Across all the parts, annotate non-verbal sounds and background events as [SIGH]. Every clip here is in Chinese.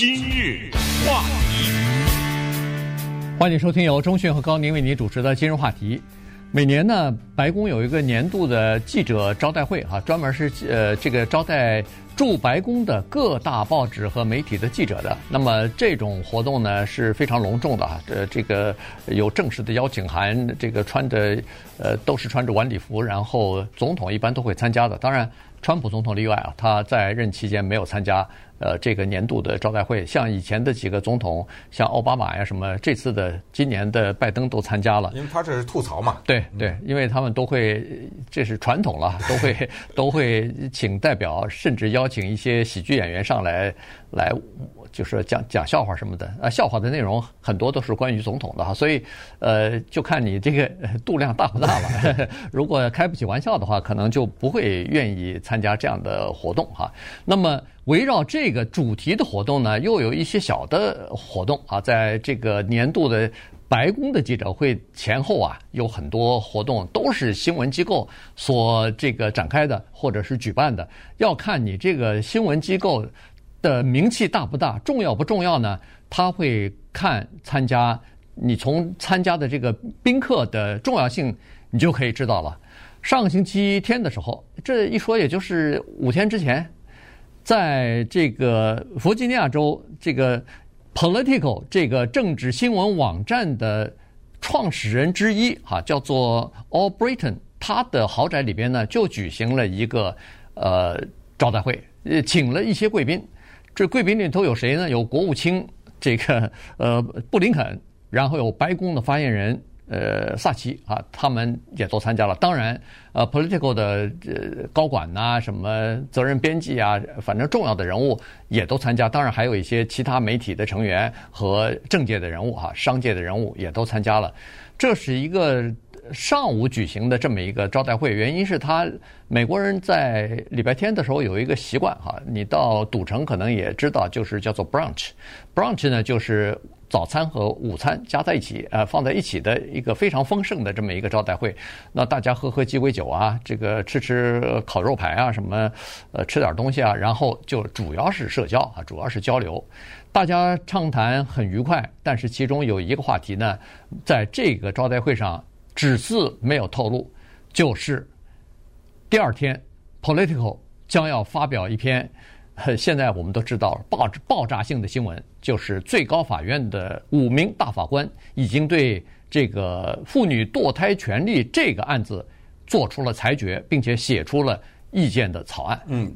今日话题，欢迎收听由中讯和高宁为您主持的今日话题。每年呢，白宫有一个年度的记者招待会啊，专门是呃这个招待驻白宫的各大报纸和媒体的记者的。那么这种活动呢是非常隆重的啊，呃这个有正式的邀请函，这个穿着呃都是穿着晚礼服，然后总统一般都会参加的。当然。川普总统例外啊，他在任期间没有参加呃这个年度的招待会。像以前的几个总统，像奥巴马呀什么，这次的今年的拜登都参加了。因为他这是吐槽嘛。对对，因为他们都会，这是传统了，[LAUGHS] 都会都会请代表，甚至邀请一些喜剧演员上来来。就是讲讲笑话什么的啊，笑话的内容很多都是关于总统的哈，所以呃，就看你这个度量大不大了。[LAUGHS] 如果开不起玩笑的话，可能就不会愿意参加这样的活动哈。那么围绕这个主题的活动呢，又有一些小的活动啊，在这个年度的白宫的记者会前后啊，有很多活动都是新闻机构所这个展开的或者是举办的，要看你这个新闻机构。的名气大不大，重要不重要呢？他会看参加，你从参加的这个宾客的重要性，你就可以知道了。上个星期天的时候，这一说也就是五天之前，在这个弗吉尼亚州这个 Political 这个政治新闻网站的创始人之一哈，叫做 All Britain，他的豪宅里边呢就举行了一个呃招待会，呃请了一些贵宾。这贵宾里头有谁呢？有国务卿这个呃布林肯，然后有白宫的发言人呃萨奇啊，他们也都参加了。当然，呃 political 的呃高管呐，什么责任编辑啊，反正重要的人物也都参加。当然，还有一些其他媒体的成员和政界的人物哈，商界的人物也都参加了。这是一个。上午举行的这么一个招待会，原因是他美国人在礼拜天的时候有一个习惯哈，你到赌城可能也知道，就是叫做 brunch，brunch 呢就是早餐和午餐加在一起，呃放在一起的一个非常丰盛的这么一个招待会。那大家喝喝鸡尾酒啊，这个吃吃烤肉排啊，什么呃吃点东西啊，然后就主要是社交啊，主要是交流，大家畅谈很愉快。但是其中有一个话题呢，在这个招待会上。只字没有透露，就是第二天，Political 将要发表一篇，现在我们都知道爆爆炸性的新闻，就是最高法院的五名大法官已经对这个妇女堕胎权利这个案子做出了裁决，并且写出了意见的草案。嗯，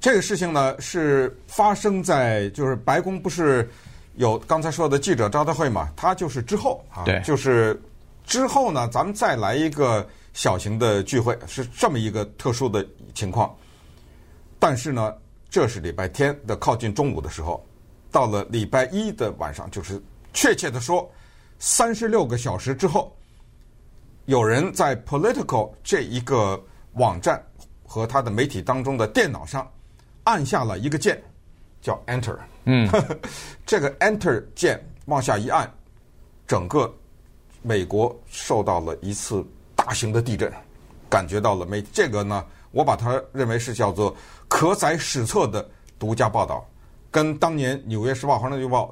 这个事情呢是发生在就是白宫不是有刚才说的记者招待会嘛？他就是之后啊，对，就是。之后呢，咱们再来一个小型的聚会，是这么一个特殊的情况。但是呢，这是礼拜天的靠近中午的时候，到了礼拜一的晚上，就是确切的说，三十六个小时之后，有人在 Political 这一个网站和他的媒体当中的电脑上按下了一个键，叫 Enter。嗯，[LAUGHS] 这个 Enter 键往下一按，整个。美国受到了一次大型的地震，感觉到了没？这个呢，我把它认为是叫做可载史册的独家报道，跟当年《纽约时报》《华盛顿邮报》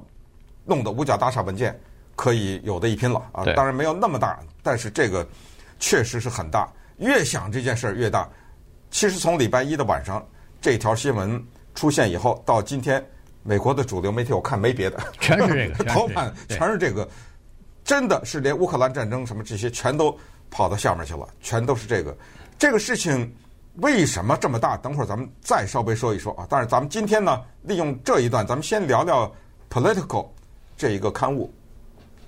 弄的五角大厦文件可以有的一拼了啊！当然没有那么大，但是这个确实是很大。越想这件事儿越大。其实从礼拜一的晚上这条新闻出现以后，到今天，美国的主流媒体我看没别的，全是这个，[LAUGHS] 头版全是这个。真的是连乌克兰战争什么这些全都跑到下面去了，全都是这个。这个事情为什么这么大？等会儿咱们再稍微说一说啊。但是咱们今天呢，利用这一段，咱们先聊聊 Political 这一个刊物，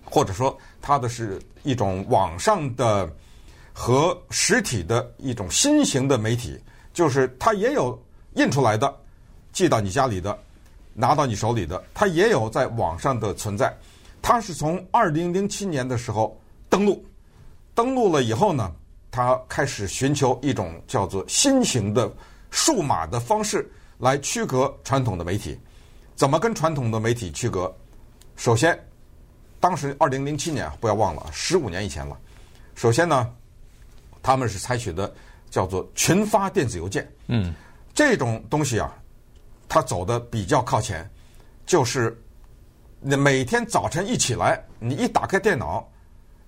或者说它的是一种网上的和实体的一种新型的媒体，就是它也有印出来的，寄到你家里的，拿到你手里的，它也有在网上的存在。他是从二零零七年的时候登陆，登陆了以后呢，他开始寻求一种叫做新型的数码的方式来区隔传统的媒体。怎么跟传统的媒体区隔？首先，当时二零零七年不要忘了，十五年以前了。首先呢，他们是采取的叫做群发电子邮件。嗯，这种东西啊，它走的比较靠前。就是你每天早晨一起来，你一打开电脑，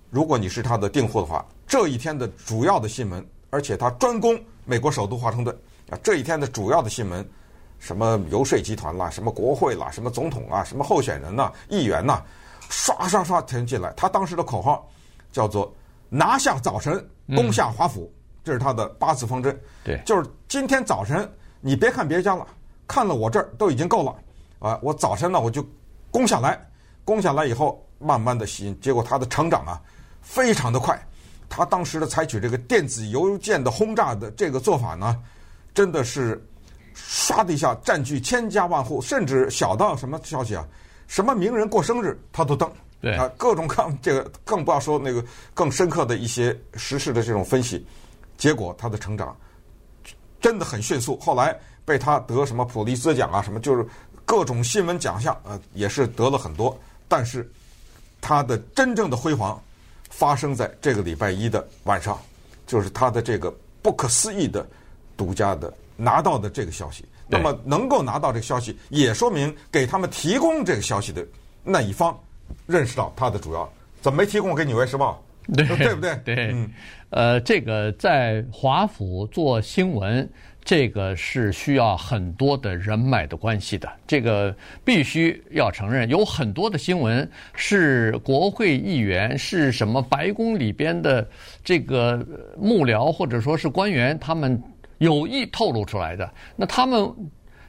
如果你是他的订户的话，这一天的主要的新闻，而且他专攻美国首都华盛顿啊，这一天的主要的新闻，什么游说集团啦，什么国会啦，什么总统啊，什么候选人呐、议员呐，刷刷刷填进来。他当时的口号叫做“拿下早晨，攻下华府”，这是他的八字方针。对，就是今天早晨，你别看别家了，看了我这儿都已经够了啊！我早晨呢，我就攻下来，攻下来以后，慢慢的吸引。结果他的成长啊，非常的快。他当时的采取这个电子邮件的轰炸的这个做法呢，真的是唰的一下占据千家万户，甚至小到什么消息啊，什么名人过生日他都登。对啊，各种各这个更不要说那个更深刻的一些时事的这种分析，结果他的成长真的很迅速。后来被他得什么普利兹奖啊，什么就是各种新闻奖项，呃，也是得了很多。但是他的真正的辉煌。发生在这个礼拜一的晚上，就是他的这个不可思议的独家的拿到的这个消息。那么能够拿到这个消息，也说明给他们提供这个消息的那一方认识到他的主要，怎么没提供给《纽约时报》？对，对不对？对，嗯，呃，这个在华府做新闻。这个是需要很多的人脉的关系的，这个必须要承认，有很多的新闻是国会议员，是什么白宫里边的这个幕僚或者说是官员，他们有意透露出来的。那他们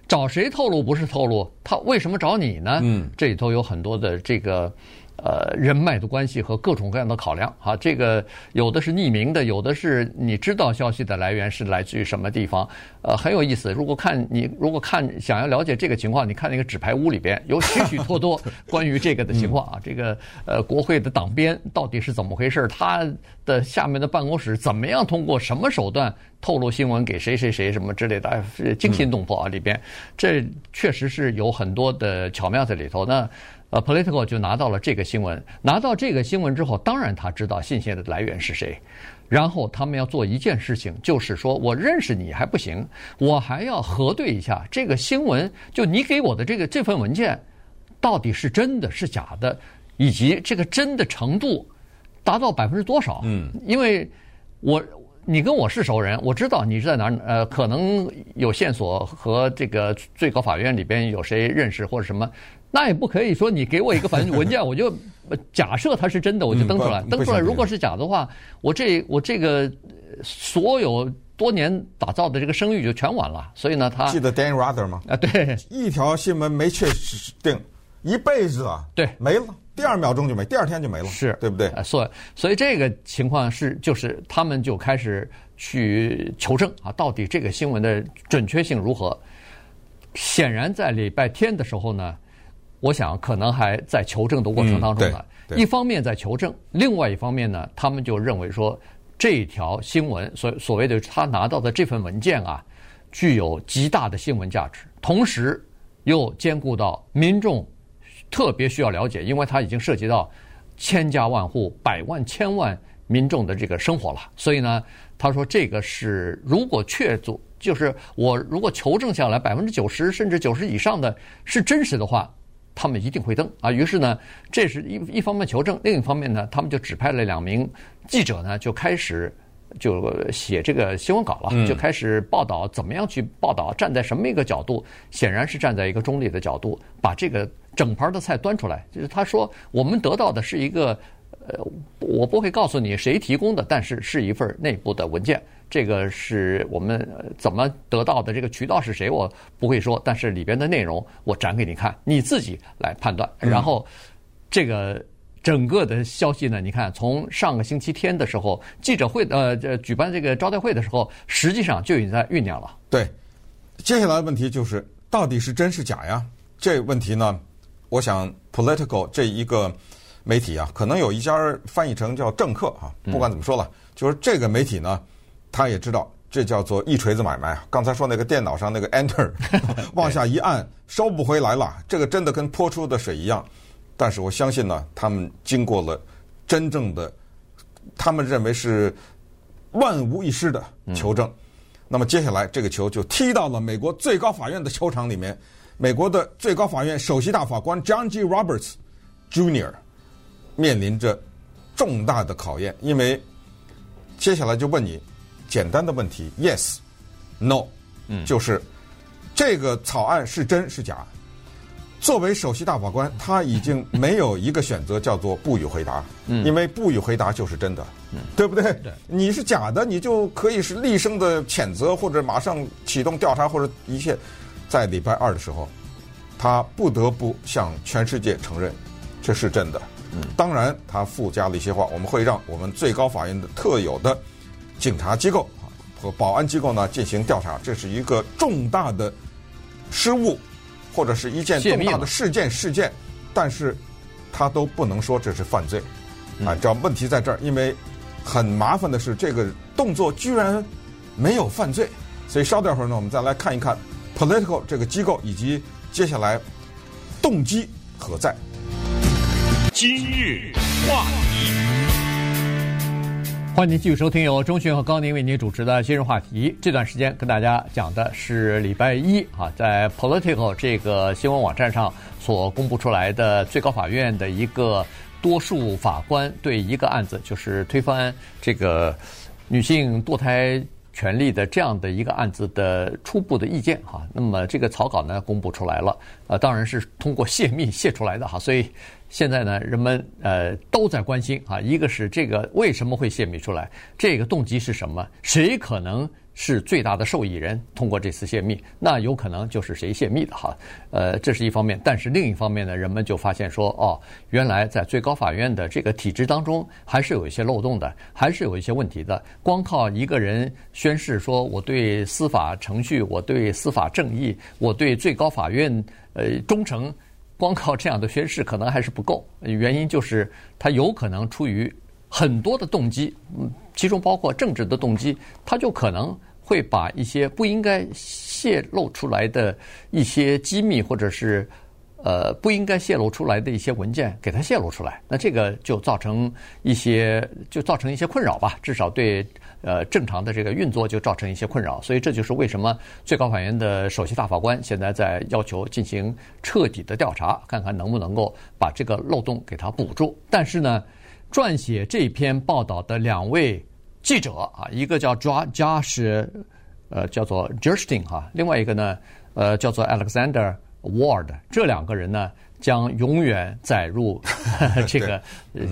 找谁透露不是透露？他为什么找你呢？嗯，这里头有很多的这个。呃，人脉的关系和各种各样的考量，哈，这个有的是匿名的，有的是你知道消息的来源是来自于什么地方，呃，很有意思。如果看你如果看想要了解这个情况，你看那个纸牌屋里边有许许多多 [LAUGHS] 关于这个的情况啊，这个呃，国会的党鞭到底是怎么回事？他的下面的办公室怎么样通过什么手段透露新闻给谁谁谁什么之类的，惊心动魄啊！里边这确实是有很多的巧妙在里头。那。呃，Political 就拿到了这个新闻，拿到这个新闻之后，当然他知道信息的来源是谁，然后他们要做一件事情，就是说我认识你还不行，我还要核对一下这个新闻，就你给我的这个这份文件，到底是真的是假的，以及这个真的程度达到百分之多少？嗯，因为我。你跟我是熟人，我知道你是在哪儿，呃，可能有线索和这个最高法院里边有谁认识或者什么，那也不可以说你给我一个反文件，[LAUGHS] 我就假设它是真的，我就登出来，登出来如果是假的话，我这我这个所有多年打造的这个声誉就全完了。所以呢，他记得 Dan Rather 吗？啊，对，一条新闻没确定，一辈子啊，对，没了。第二秒钟就没，第二天就没了，是对不对？所以，所以这个情况是，就是他们就开始去求证啊，到底这个新闻的准确性如何？显然，在礼拜天的时候呢，我想可能还在求证的过程当中呢。嗯、一方面在求证，另外一方面呢，他们就认为说，这条新闻所所谓的他拿到的这份文件啊，具有极大的新闻价值，同时又兼顾到民众。特别需要了解，因为它已经涉及到千家万户、百万、千万民众的这个生活了。所以呢，他说这个是如果确凿，就是我如果求证下来百分之九十甚至九十以上的是真实的话，他们一定会登啊。于是呢，这是一一方面求证，另一方面呢，他们就指派了两名记者呢，就开始。就写这个新闻稿了，就开始报道怎么样去报道，站在什么一个角度，显然是站在一个中立的角度，把这个整盘的菜端出来。就是他说，我们得到的是一个，呃，我不会告诉你谁提供的，但是是一份内部的文件。这个是我们怎么得到的，这个渠道是谁，我不会说，但是里边的内容我展给你看，你自己来判断。然后这个。整个的消息呢？你看，从上个星期天的时候，记者会呃，这举办这个招待会的时候，实际上就已经在酝酿了。对，接下来的问题就是，到底是真是假呀？这问题呢，我想 Political 这一个媒体啊，可能有一家翻译成叫政客啊，不管怎么说了，嗯、就是这个媒体呢，他也知道这叫做一锤子买卖啊。刚才说那个电脑上那个 Enter [LAUGHS] 往下一按，收不回来了，这个真的跟泼出的水一样。但是我相信呢，他们经过了真正的，他们认为是万无一失的求证。嗯、那么接下来这个球就踢到了美国最高法院的球场里面。美国的最高法院首席大法官 John G. Roberts Jr. 面临着重大的考验，因为接下来就问你简单的问题：Yes、No，嗯，就是这个草案是真是假？作为首席大法官，他已经没有一个选择叫做不予回答，嗯，因为不予回答就是真的，嗯，对不对？对，你是假的，你就可以是厉声的谴责，或者马上启动调查，或者一切。在礼拜二的时候，他不得不向全世界承认这是真的。嗯，当然他附加了一些话，我们会让我们最高法院的特有的警察机构啊和保安机构呢进行调查，这是一个重大的失误。或者是一件重大的事件事件，但是他都不能说这是犯罪，啊，这问题在这儿，因为很麻烦的是这个动作居然没有犯罪，所以稍等会儿呢，我们再来看一看 Political 这个机构以及接下来动机何在。今日话题。欢迎您继续收听由钟迅和高宁为您主持的今日话题。这段时间跟大家讲的是礼拜一啊，在 Political 这个新闻网站上所公布出来的最高法院的一个多数法官对一个案子，就是推翻这个女性堕胎权利的这样的一个案子的初步的意见哈。那么这个草稿呢公布出来了，呃，当然是通过泄密泄出来的哈，所以。现在呢，人们呃都在关心啊，一个是这个为什么会泄密出来，这个动机是什么？谁可能是最大的受益人？通过这次泄密，那有可能就是谁泄密的哈。呃，这是一方面，但是另一方面呢，人们就发现说，哦，原来在最高法院的这个体制当中，还是有一些漏洞的，还是有一些问题的。光靠一个人宣誓说我对司法程序、我对司法正义、我对最高法院呃忠诚。光靠这样的宣誓可能还是不够，原因就是他有可能出于很多的动机，嗯，其中包括政治的动机，他就可能会把一些不应该泄露出来的一些机密，或者是呃不应该泄露出来的一些文件给它泄露出来，那这个就造成一些就造成一些困扰吧，至少对。呃，正常的这个运作就造成一些困扰，所以这就是为什么最高法院的首席大法官现在在要求进行彻底的调查，看看能不能够把这个漏洞给它补住。但是呢，撰写这篇报道的两位记者啊，一个叫 Josh，呃，叫做 Gerstein 哈，另外一个呢，呃，叫做 Alexander Ward，这两个人呢。将永远载入 [LAUGHS] [LAUGHS] 这个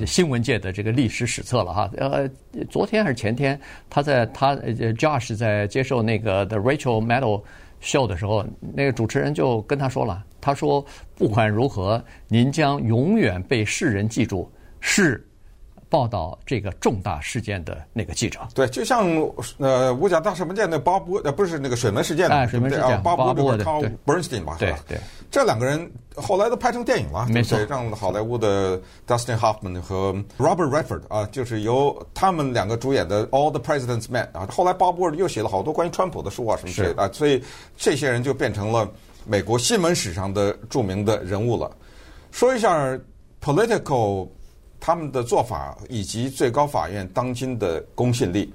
新闻界的这个历史史册了哈。呃，昨天还是前天，他在他 Josh 在接受那个 The Rachel Maddow Show 的时候，那个主持人就跟他说了，他说不管如何，您将永远被世人记住是。报道这个重大事件的那个记者，对，就像呃，五角大厦门店那鲍伯，呃，不是那个水门事件的，水门事件，鲍伯伯的 Bernstein 吧，对对，这两个人后来都拍成电影了，没错，让好莱坞的 Dustin Hoffman 和 Robert Redford 啊，就是由他们两个主演的 All the President's Men 啊，后来鲍伯又写了好多关于川普的书啊什么之类的啊，所以这些人就变成了美国新闻史上的著名的人物了。说一下 Political。他们的做法以及最高法院当今的公信力，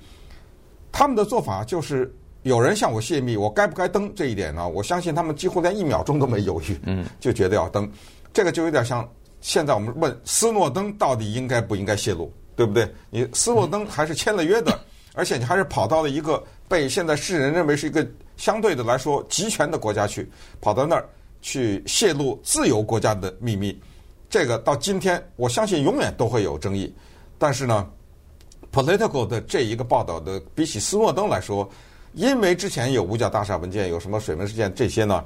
他们的做法就是有人向我泄密，我该不该登这一点呢？我相信他们几乎连一秒钟都没犹豫，嗯，就觉得要登。这个就有点像现在我们问斯诺登到底应该不应该泄露，对不对？你斯诺登还是签了约的，[LAUGHS] 而且你还是跑到了一个被现在世人认为是一个相对的来说集权的国家去，跑到那儿去泄露自由国家的秘密。这个到今天，我相信永远都会有争议。但是呢，Political 的这一个报道的，比起斯诺登来说，因为之前有五角大厦文件，有什么水门事件这些呢，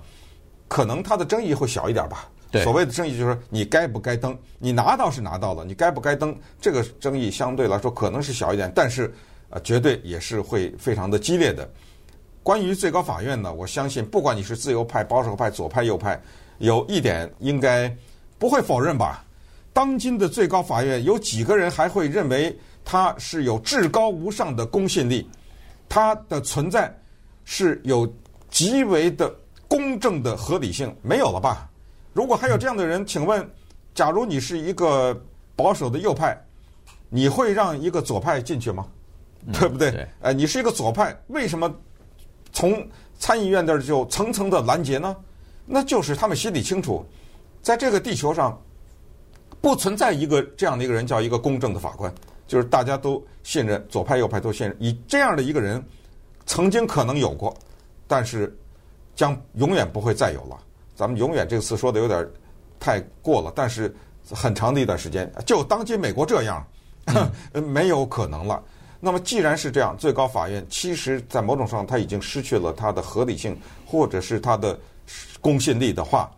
可能它的争议会小一点吧。所谓的争议就是你该不该登，你拿到是拿到了，你该不该登，这个争议相对来说可能是小一点，但是呃，绝对也是会非常的激烈的。关于最高法院呢，我相信不管你是自由派、保守派、左派、右派，有一点应该。不会否认吧？当今的最高法院有几个人还会认为他是有至高无上的公信力？他的存在是有极为的公正的合理性？没有了吧？如果还有这样的人，请问，假如你是一个保守的右派，你会让一个左派进去吗？对不对？哎，你是一个左派，为什么从参议院那儿就层层的拦截呢？那就是他们心里清楚，在这个地球上不存在一个这样的一个人叫一个公正的法官，就是大家都信任，左派右派都信任，以这样的一个人曾经可能有过，但是将永远不会再有了。咱们“永远”这个词说的有点太过了，但是很长的一段时间，就当今美国这样，没有可能了。那么既然是这样，最高法院其实在某种上它已经失去了它的合理性，或者是它的公信力的话，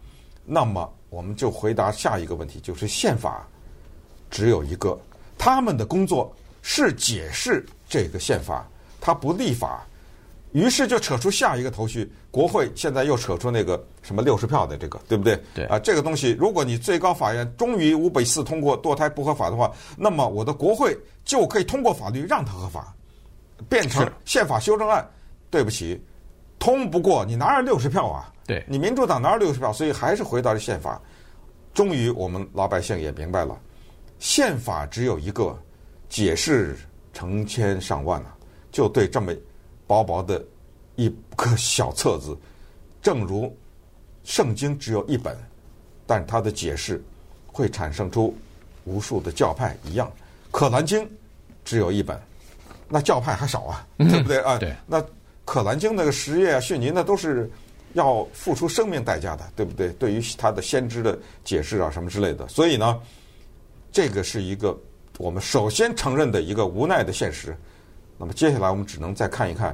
那么我们就回答下一个问题，就是宪法只有一个，他们的工作是解释这个宪法，他不立法。于是就扯出下一个头绪，国会现在又扯出那个什么六十票的这个，对不对？对啊，这个东西，如果你最高法院终于五比四通过堕胎不合法的话，那么我的国会就可以通过法律让它合法，变成宪法修正案。对不起，通不过，你哪有六十票啊？对，你民主党哪有六十票？所以还是回到了宪法。终于我们老百姓也明白了，宪法只有一个，解释成千上万啊，就对这么。薄薄的一个小册子，正如圣经只有一本，但它的解释会产生出无数的教派一样。可兰经只有一本，那教派还少啊，对不对啊？对。那可兰经那个什叶啊、逊尼那都是要付出生命代价的，对不对？对于他的先知的解释啊什么之类的，所以呢，这个是一个我们首先承认的一个无奈的现实。那么接下来我们只能再看一看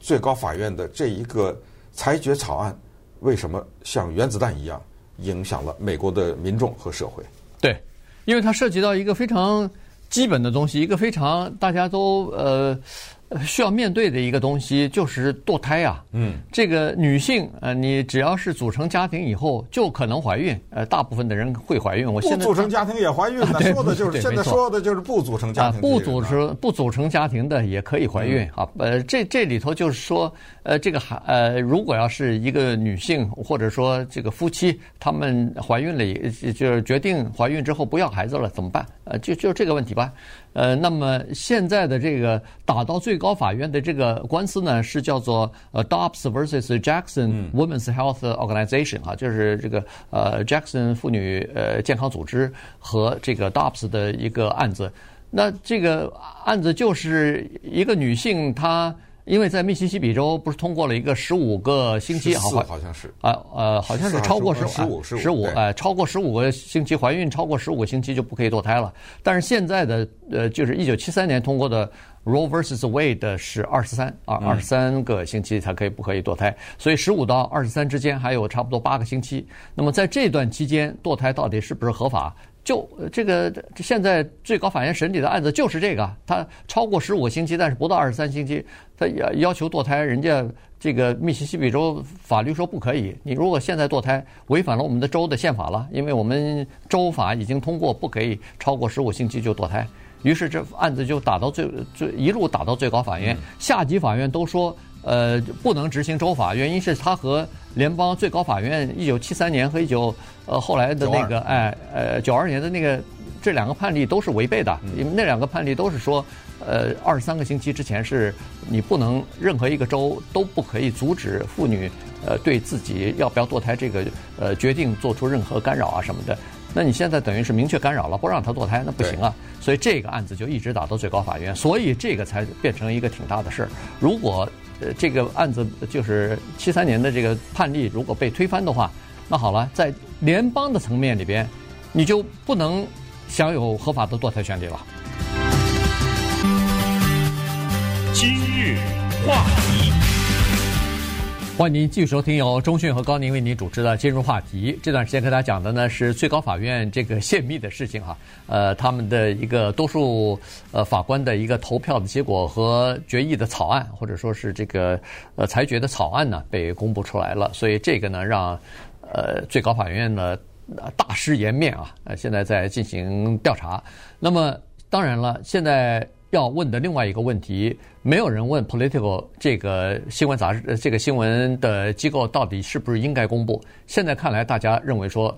最高法院的这一个裁决草案，为什么像原子弹一样影响了美国的民众和社会？对，因为它涉及到一个非常基本的东西，一个非常大家都呃。需要面对的一个东西就是堕胎啊。嗯，这个女性呃，你只要是组成家庭以后，就可能怀孕。呃，大部分的人会怀孕。我现在不组成家庭也怀孕。[LAUGHS] 那说的就是现在说的就是不组成家庭。不组成不组成家庭的也可以怀孕啊。呃，这这里头就是说，呃，这个孩呃，如果要是一个女性或者说这个夫妻，他们怀孕了，就是决定怀孕之后不要孩子了，怎么办？呃，就就这个问题吧。呃，那么现在的这个打到最高法院的这个官司呢，是叫做呃 Dobbs versus Jackson Women's Health Organization 啊，就是这个呃 Jackson 妇女呃健康组织和这个 Dobbs 的一个案子。那这个案子就是一个女性她。因为在密西西比州不是通过了一个十五个星期，好像是啊呃，好像是超过十五十五哎，超过十五个星期怀孕超过十五个星期就不可以堕胎了。但是现在的呃，就是一九七三年通过的 Roe vs Wade 是二十三啊，二十三个星期才可以不可以堕胎，所以十五到二十三之间还有差不多八个星期。那么在这段期间堕胎到底是不是合法？就这个，现在最高法院审理的案子就是这个，他超过十五个星期，但是不到二十三星期，他要要求堕胎，人家这个密西西比州法律说不可以。你如果现在堕胎，违反了我们的州的宪法了，因为我们州法已经通过，不可以超过十五星期就堕胎。于是这案子就打到最最一路打到最高法院，下级法院都说。呃，不能执行州法，原因是他和联邦最高法院一九七三年和一九呃后来的那个哎呃九二年的那个这两个判例都是违背的，因为那两个判例都是说，呃二十三个星期之前是你不能任何一个州都不可以阻止妇女呃对自己要不要堕胎这个呃决定做出任何干扰啊什么的。那你现在等于是明确干扰了，不让他堕胎，那不行啊。所以这个案子就一直打到最高法院，所以这个才变成一个挺大的事儿。如果呃，这个案子就是七三年的这个判例，如果被推翻的话，那好了，在联邦的层面里边，你就不能享有合法的堕胎权利了。今日话题。欢迎您继续收听由中讯和高宁为您主持的《今日话题》。这段时间跟大家讲的呢是最高法院这个泄密的事情哈，呃，他们的一个多数呃法官的一个投票的结果和决议的草案，或者说是这个呃裁决的草案呢被公布出来了，所以这个呢让呃最高法院呢大失颜面啊，呃现在在进行调查。那么当然了，现在。要问的另外一个问题，没有人问 Political 这个新闻杂志，这个新闻的机构到底是不是应该公布？现在看来，大家认为说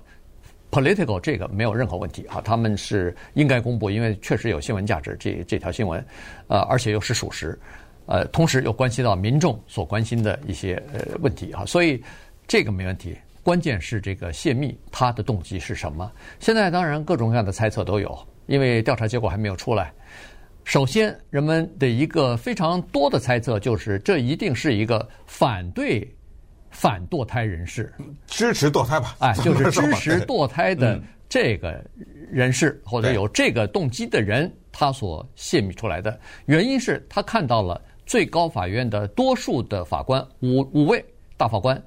Political 这个没有任何问题啊，他们是应该公布，因为确实有新闻价值。这这条新闻，呃，而且又是属实，呃，同时又关系到民众所关心的一些呃问题啊，所以这个没问题。关键是这个泄密，他的动机是什么？现在当然各种各样的猜测都有，因为调查结果还没有出来。首先，人们的一个非常多的猜测就是，这一定是一个反对反堕胎人士，支持堕胎吧？哎，[LAUGHS] 就是支持堕胎的这个人士或者有这个动机的人，他所泄密出来的原因是他看到了最高法院的多数的法官五五位大法官，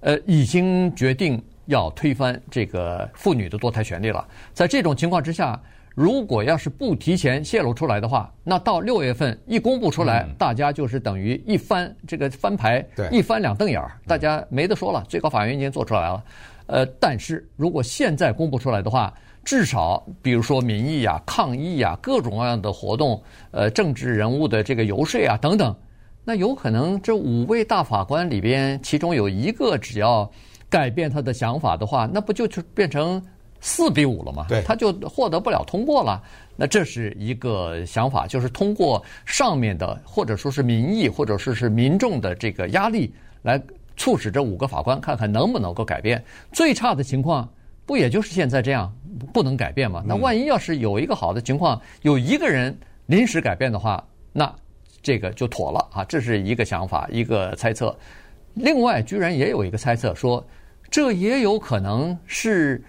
呃，已经决定要推翻这个妇女的堕胎权利了。在这种情况之下。如果要是不提前泄露出来的话，那到六月份一公布出来，嗯、大家就是等于一翻这个翻牌，对一翻两瞪眼儿，大家没得说了。最高法院已经做出来了，呃，但是如果现在公布出来的话，至少比如说民意啊、抗议啊、各种各样的活动，呃，政治人物的这个游说啊等等，那有可能这五位大法官里边，其中有一个只要改变他的想法的话，那不就就变成？四比五了嘛？对，他就获得不了通过了。那这是一个想法，就是通过上面的或者说是民意，或者说是民众的这个压力，来促使这五个法官看看能不能够改变。最差的情况不也就是现在这样不能改变吗？那万一要是有一个好的情况，有一个人临时改变的话，那这个就妥了啊。这是一个想法，一个猜测。另外，居然也有一个猜测说，这也有可能是。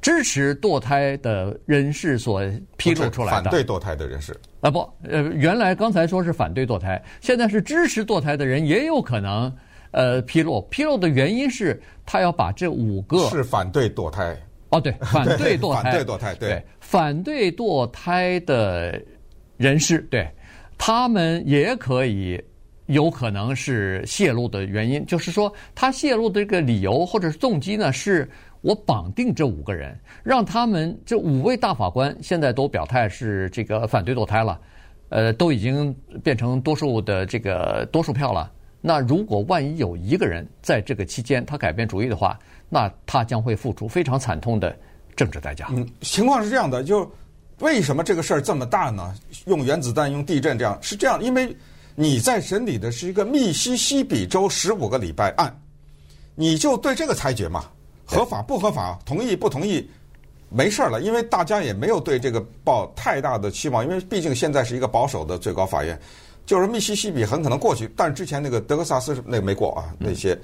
支持堕胎的人士所披露出来的，反对堕胎的人士。啊不，呃，原来刚才说是反对堕胎，现在是支持堕胎的人也有可能呃披露。披露的原因是他要把这五个是反对堕胎。哦，对，[LAUGHS] 反对堕胎，反对堕胎，对，反对堕胎的人士，对，他们也可以有可能是泄露的原因，就是说他泄露的这个理由或者是动机呢是。我绑定这五个人，让他们这五位大法官现在都表态是这个反对堕胎了，呃，都已经变成多数的这个多数票了。那如果万一有一个人在这个期间他改变主意的话，那他将会付出非常惨痛的政治代价。嗯，情况是这样的，就为什么这个事儿这么大呢？用原子弹、用地震这样是这样，因为你在审理的是一个密西西比州十五个礼拜案，你就对这个裁决嘛。合法不合法？同意不同意？没事儿了，因为大家也没有对这个抱太大的期望，因为毕竟现在是一个保守的最高法院，就是密西西比很可能过去，但是之前那个德克萨斯那个没过啊，那些，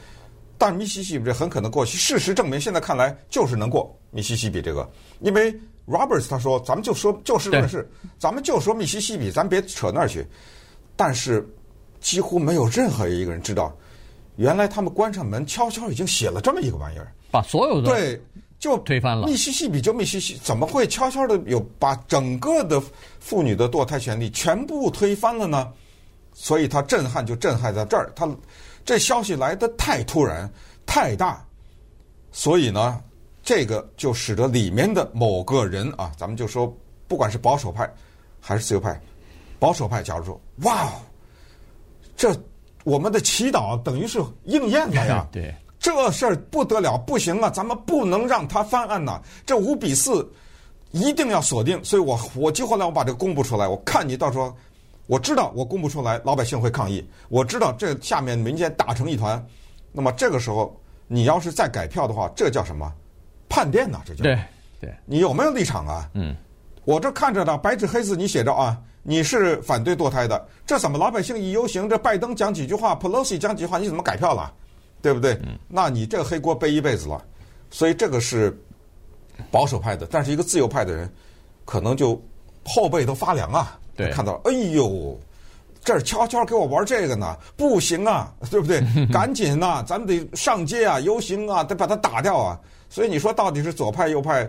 但密西西比这很可能过去。事实证明，现在看来就是能过密西西比这个，因为 Roberts 他说，咱们就说就事论事，咱们就说密西西比，咱别扯那儿去。但是几乎没有任何一个人知道，原来他们关上门，悄悄已经写了这么一个玩意儿。把所有的对就推翻了。密西西比就密西西，怎么会悄悄的有把整个的妇女的堕胎权利全部推翻了呢？所以他震撼就震撼在这儿，他这消息来的太突然太大，所以呢，这个就使得里面的某个人啊，咱们就说，不管是保守派还是自由派，保守派假如说，哇，这我们的祈祷等于是应验了呀，[LAUGHS] 对。这事儿不得了，不行啊！咱们不能让他翻案呐！这五比四一定要锁定，所以我我就后来我把这个公布出来，我看你到时候，我知道我公布出来，老百姓会抗议。我知道这下面民间打成一团，那么这个时候你要是再改票的话，这叫什么？叛变呐！这叫对对，你有没有立场啊？嗯，我这看着呢，白纸黑字你写着啊，你是反对堕胎的，这怎么老百姓一游行，这拜登讲几句话，Pelosi 讲几句话，你怎么改票了？对不对？那你这个黑锅背一辈子了，所以这个是保守派的，但是一个自由派的人，可能就后背都发凉啊。对，看到哎呦，这儿悄悄给我玩这个呢，不行啊，[LAUGHS] 对不对？[LAUGHS] 赶紧呐，咱们得上街啊，游行啊，得把它打掉啊。所以你说到底是左派右派，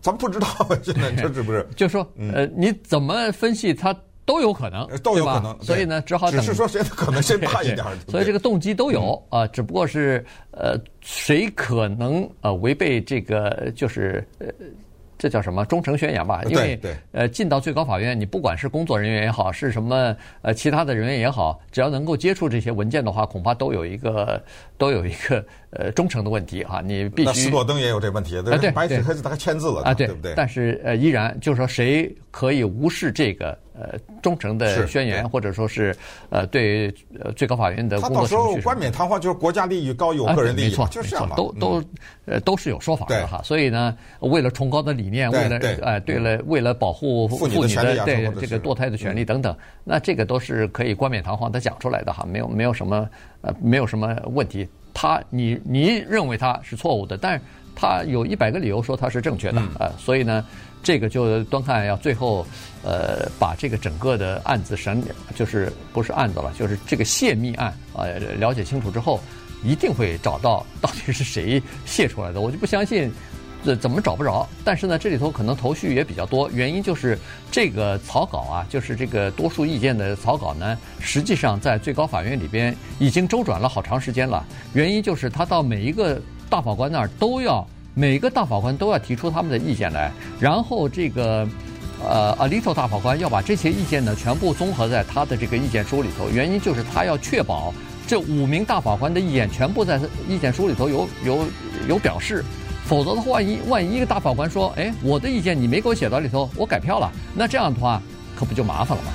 咱们不知道 [LAUGHS] 现在这是不是？就说呃，你怎么分析他？都有可能，都有可能，所以呢，只好等。只是说谁的可能先 [LAUGHS] 怕一点。所以这个动机都有啊，只不过是呃，谁可能呃违背这个就是呃。这叫什么忠诚宣言吧？因为呃，进到最高法院，你不管是工作人员也好，是什么呃其他的人员也好，只要能够接触这些文件的话，恐怕都有一个都有一个呃忠诚的问题哈。你必须。那斯诺登也有这问题，对，白纸黑字他签字了啊，对不对？但是呃，依然就是说，谁可以无视这个呃忠诚的宣言，或者说是呃对呃最高法院的他工作到时候冠冕堂皇就是国家利益高于我啊个人利益嘛，没错，就是这样嘛，嗯没错都都呃都是有说法的哈。所以呢，为了崇高的理念，为了哎对。呃对了，为了保护妇女的对这个堕胎的权利等等，那这个都是可以冠冕堂皇的讲出来的哈，没有没有什么呃没有什么问题。他你你认为他是错误的，但是他有一百个理由说他是正确的呃，所以呢，这个就端看要最后呃把这个整个的案子审，就是不是案子了，就是这个泄密案啊、呃，了解清楚之后。一定会找到到底是谁泄出来的，我就不相信，这怎么找不着？但是呢，这里头可能头绪也比较多，原因就是这个草稿啊，就是这个多数意见的草稿呢，实际上在最高法院里边已经周转了好长时间了。原因就是他到每一个大法官那儿都要，每个大法官都要提出他们的意见来，然后这个呃，Alito 大法官要把这些意见呢全部综合在他的这个意见书里头，原因就是他要确保。这五名大法官的意见全部在意见书里头有有有表示，否则的话，万一万一一个大法官说：“哎，我的意见你没给我写到里头，我改票了。”那这样的话，可不就麻烦了吗？